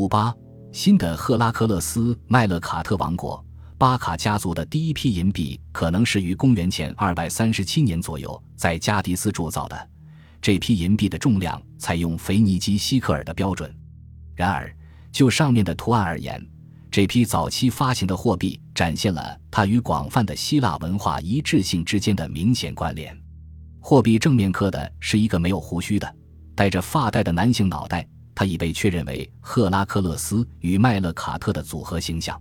五八，新的赫拉克勒斯麦勒卡特王国巴卡家族的第一批银币可能是于公元前二百三十七年左右在加迪斯铸造的。这批银币的重量采用腓尼基希克尔的标准。然而，就上面的图案而言，这批早期发行的货币展现了它与广泛的希腊文化一致性之间的明显关联。货币正面刻的是一个没有胡须的、戴着发带的男性脑袋，他已被确认为赫拉克勒斯与麦勒卡特的组合形象。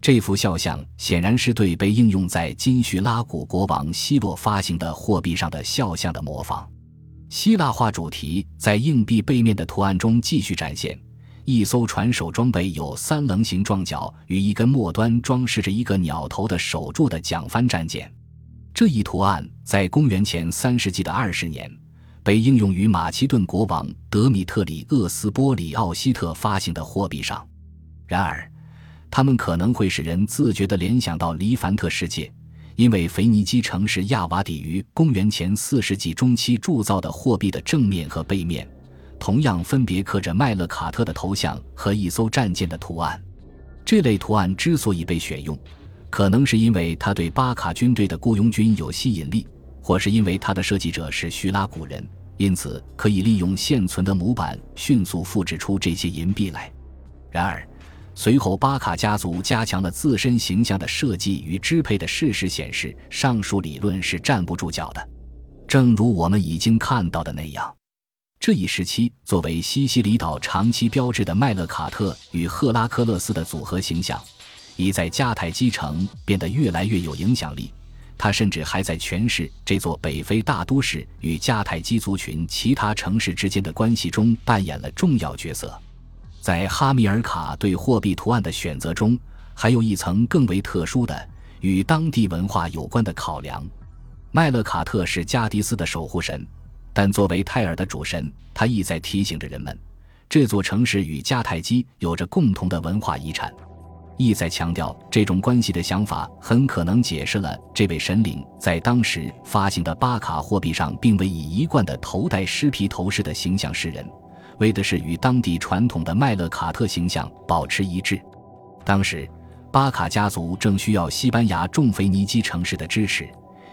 这幅肖像显然是对被应用在金叙拉古国王希洛发行的货币上的肖像的模仿。希腊化主题在硬币背面的图案中继续展现：一艘船首装备有三棱形撞角与一根末端装饰着一个鸟头的手铸的桨帆战舰。这一图案在公元前三世纪的二十年被应用于马其顿国王德米特里厄斯波里奥希特发行的货币上。然而，他们可能会使人自觉地联想到黎凡特世界，因为腓尼基城市亚瓦底于公元前四世纪中期铸造的货币的正面和背面，同样分别刻着麦勒卡特的头像和一艘战舰的图案。这类图案之所以被选用，可能是因为它对巴卡军队的雇佣军有吸引力，或是因为它的设计者是叙拉古人，因此可以利用现存的模板迅速复制出这些银币来。然而，随后，巴卡家族加强了自身形象的设计与支配的事实显示，上述理论是站不住脚的。正如我们已经看到的那样，这一时期作为西西里岛长期标志的麦勒卡特与赫拉克勒斯的组合形象，已在迦太基城变得越来越有影响力。他甚至还在诠释这座北非大都市与迦太基族群其他城市之间的关系中扮演了重要角色。在哈米尔卡对货币图案的选择中，还有一层更为特殊的与当地文化有关的考量。麦勒卡特是加迪斯的守护神，但作为泰尔的主神，他意在提醒着人们，这座城市与迦太基有着共同的文化遗产。意在强调这种关系的想法，很可能解释了这位神灵在当时发行的巴卡货币上，并未以一贯的头戴狮皮头饰的形象示人。为的是与当地传统的麦勒卡特形象保持一致。当时，巴卡家族正需要西班牙重腓尼基城市的支持，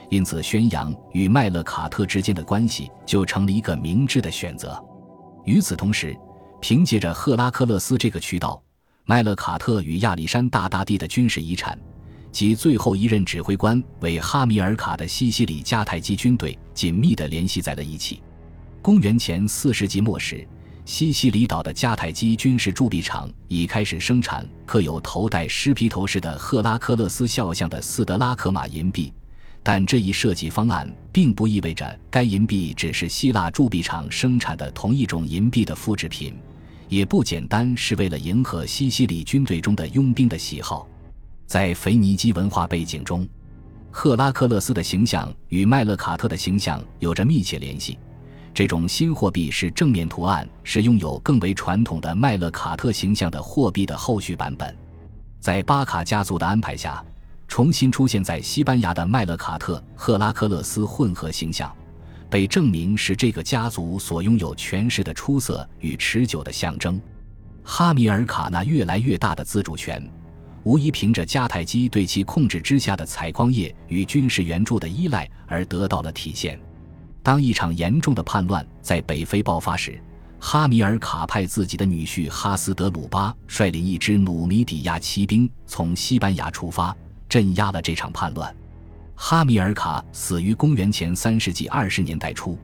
因此宣扬与麦勒卡特之间的关系就成了一个明智的选择。与此同时，凭借着赫拉克勒斯这个渠道，麦勒卡特与亚历山大大帝的军事遗产及最后一任指挥官为哈米尔卡的西西里迦太基军队紧密地联系在了一起。公元前四世纪末时。西西里岛的迦太基军事铸币厂已开始生产刻有头戴狮皮头饰的赫拉克勒斯肖像的斯德拉克马银币，但这一设计方案并不意味着该银币只是希腊铸币厂生产的同一种银币的复制品，也不简单是为了迎合西西里军队中的佣兵的喜好。在腓尼基文化背景中，赫拉克勒斯的形象与麦勒卡特的形象有着密切联系。这种新货币是正面图案是拥有更为传统的麦勒卡特形象的货币的后续版本，在巴卡家族的安排下，重新出现在西班牙的麦勒卡特赫拉克勒斯混合形象，被证明是这个家族所拥有权势的出色与持久的象征。哈米尔卡那越来越大的自主权，无疑凭着迦太基对其控制之下的采矿业与军事援助的依赖而得到了体现。当一场严重的叛乱在北非爆发时，哈米尔卡派自己的女婿哈斯德鲁巴率领一支努米底亚骑兵从西班牙出发，镇压了这场叛乱。哈米尔卡死于公元前三世纪二十年代初，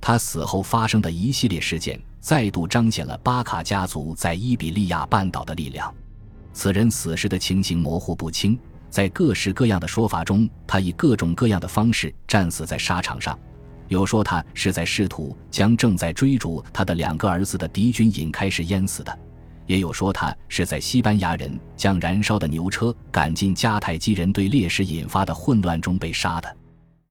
他死后发生的一系列事件再度彰显了巴卡家族在伊比利亚半岛的力量。此人死时的情形模糊不清，在各式各样的说法中，他以各种各样的方式战死在沙场上。有说他是在试图将正在追逐他的两个儿子的敌军引开时淹死的，也有说他是在西班牙人将燃烧的牛车赶进迦太基人对烈士引发的混乱中被杀的。